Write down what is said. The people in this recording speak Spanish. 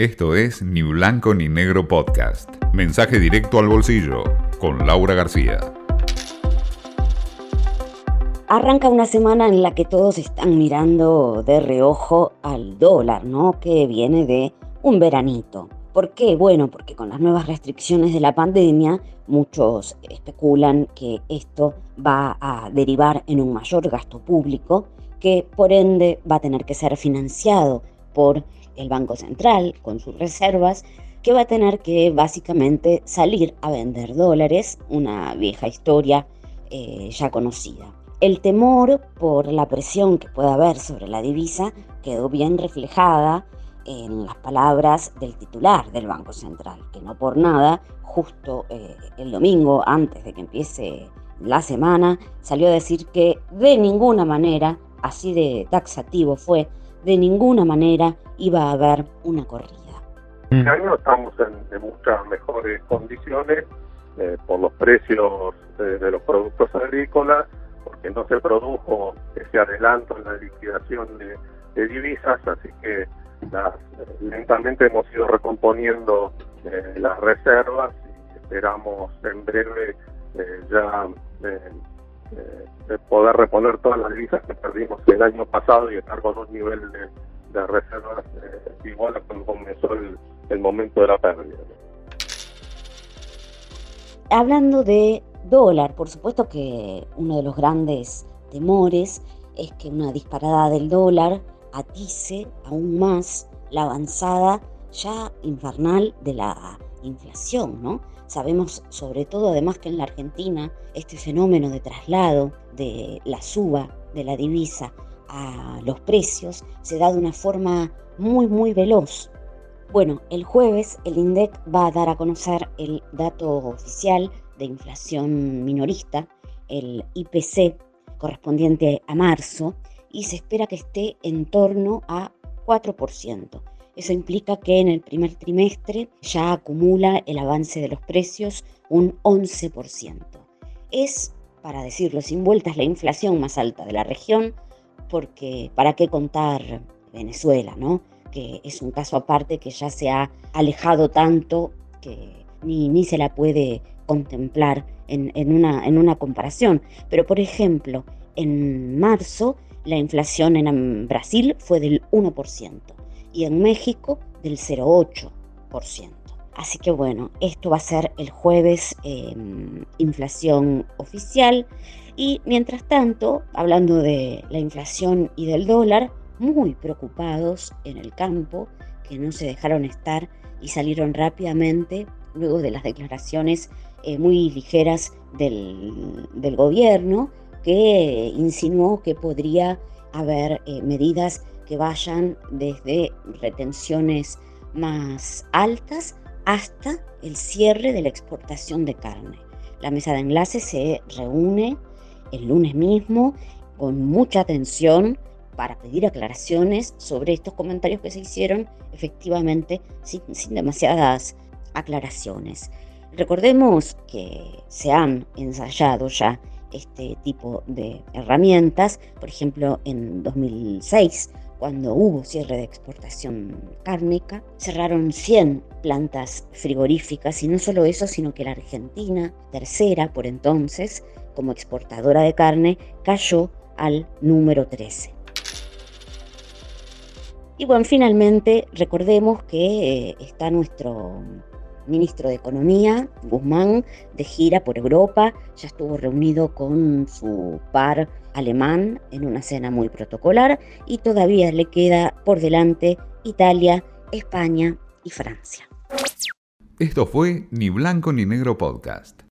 Esto es Ni Blanco ni Negro Podcast. Mensaje directo al bolsillo con Laura García. Arranca una semana en la que todos están mirando de reojo al dólar, ¿no? Que viene de un veranito. ¿Por qué? Bueno, porque con las nuevas restricciones de la pandemia, muchos especulan que esto va a derivar en un mayor gasto público, que por ende va a tener que ser financiado por el Banco Central con sus reservas, que va a tener que básicamente salir a vender dólares, una vieja historia eh, ya conocida. El temor por la presión que pueda haber sobre la divisa quedó bien reflejada en las palabras del titular del Banco Central, que no por nada, justo eh, el domingo, antes de que empiece la semana, salió a decir que de ninguna manera, así de taxativo fue, de ninguna manera iba a haber una corrida. Este año estamos en, muchas mejores condiciones eh, por los precios de los productos agrícolas, porque no se produjo ese adelanto en la liquidación de, divisas, así que lentamente hemos ido recomponiendo eh, las reservas y esperamos en breve ya poder reponer todas las divisas que perdimos el año pasado y estar con un nivel de, reservas eh, igual a cuando comenzó el, el momento de la pérdida. Hablando de dólar, por supuesto que uno de los grandes temores es que una disparada del dólar atice aún más la avanzada ya infernal de la inflación, ¿no? Sabemos sobre todo además que en la Argentina este fenómeno de traslado de la suba de la divisa a los precios se da de una forma muy muy veloz. Bueno, el jueves el INDEC va a dar a conocer el dato oficial de inflación minorista, el IPC correspondiente a marzo, y se espera que esté en torno a 4%. Eso implica que en el primer trimestre ya acumula el avance de los precios un 11%. Es, para decirlo sin vueltas, la inflación más alta de la región, porque ¿para qué contar Venezuela, no? que es un caso aparte que ya se ha alejado tanto que ni, ni se la puede contemplar en, en, una, en una comparación. Pero, por ejemplo, en marzo la inflación en Brasil fue del 1% y en México del 0,8%. Así que bueno, esto va a ser el jueves em, inflación oficial y mientras tanto, hablando de la inflación y del dólar, muy preocupados en el campo, que no se dejaron estar y salieron rápidamente luego de las declaraciones eh, muy ligeras del, del, gobierno que insinuó que podría haber eh, medidas que vayan desde retenciones más altas hasta el cierre de la exportación de carne. La mesa de enlace se reúne el lunes mismo con mucha atención para pedir aclaraciones sobre estos comentarios que se hicieron efectivamente sin, sin demasiadas aclaraciones. Recordemos que se han ensayado ya este tipo de herramientas, por ejemplo en 2006 cuando hubo cierre de exportación cárnica, cerraron 100 plantas frigoríficas y no solo eso, sino que la Argentina, tercera por entonces, como exportadora de carne, cayó al número 13. Y bueno, finalmente recordemos que eh, está nuestro ministro de Economía, Guzmán, de gira por Europa, ya estuvo reunido con su par alemán en una cena muy protocolar y todavía le queda por delante Italia, España y Francia. Esto fue Ni Blanco ni Negro Podcast.